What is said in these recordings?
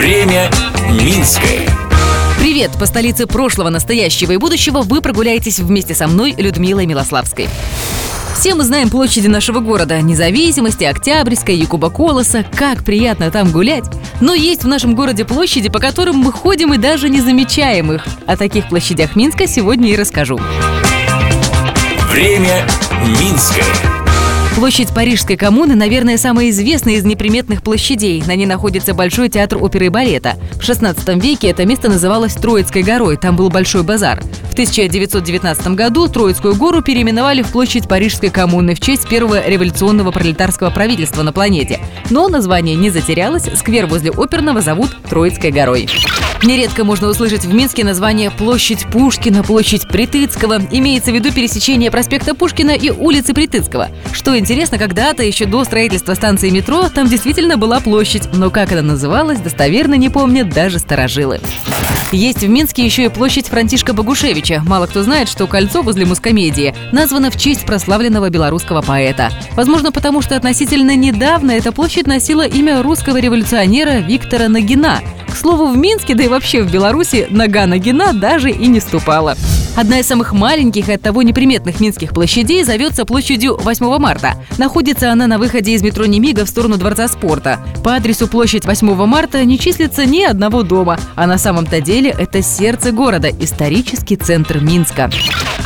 Время Минское. Привет! По столице прошлого, настоящего и будущего вы прогуляетесь вместе со мной, Людмилой Милославской. Все мы знаем площади нашего города – Независимости, Октябрьской, Якуба Колоса. Как приятно там гулять. Но есть в нашем городе площади, по которым мы ходим и даже не замечаем их. О таких площадях Минска сегодня и расскажу. Время Минское. Площадь Парижской коммуны, наверное, самая известная из неприметных площадей. На ней находится Большой театр оперы и балета. В 16 веке это место называлось Троицкой горой, там был большой базар. В 1919 году Троицкую гору переименовали в площадь Парижской коммуны в честь первого революционного пролетарского правительства на планете. Но название не затерялось, сквер возле оперного зовут Троицкой горой. Нередко можно услышать в Минске название площадь Пушкина, площадь Притыцкого. Имеется в виду пересечение проспекта Пушкина и улицы Притыцкого. Что интересно, когда-то, еще до строительства станции метро, там действительно была площадь, но как она называлась, достоверно не помнят даже старожилы. Есть в Минске еще и площадь Франтишка Богушевича. Мало кто знает, что кольцо возле Мускомедии названо в честь прославленного белорусского поэта. Возможно, потому что относительно недавно эта площадь носила имя русского революционера Виктора Нагина. К слову, в Минске, да и вообще в Беларуси, нога Нагина даже и не ступала. Одна из самых маленьких и оттого неприметных минских площадей зовется площадью 8 марта. Находится она на выходе из метро Немига в сторону Дворца спорта. По адресу площадь 8 марта не числится ни одного дома, а на самом-то деле это сердце города, исторический центр Минска.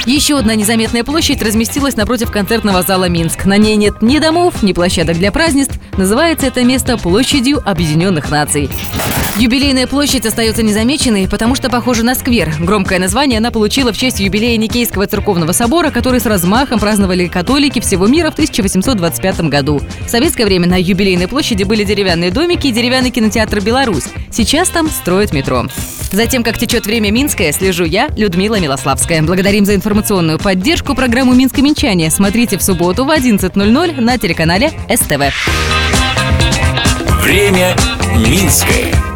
Еще одна незаметная площадь разместилась напротив концертного зала Минск. На ней нет ни домов, ни площадок для празднеств. Называется это место площадью Объединенных Наций. Юбилейная площадь остается незамеченной, потому что похожа на сквер. Громкое название она получила в честь юбилея Никейского церковного собора, который с размахом праздновали католики всего мира в 1825 году. В советское время на юбилейной площади были деревянные домики и деревянный кинотеатр «Беларусь». Сейчас там строят метро. Затем, как течет время Минское, слежу я, Людмила Милославская. Благодарим за информационную поддержку программу «Минское Минчане». Смотрите в субботу в 11.00 на телеканале СТВ. Время Минское.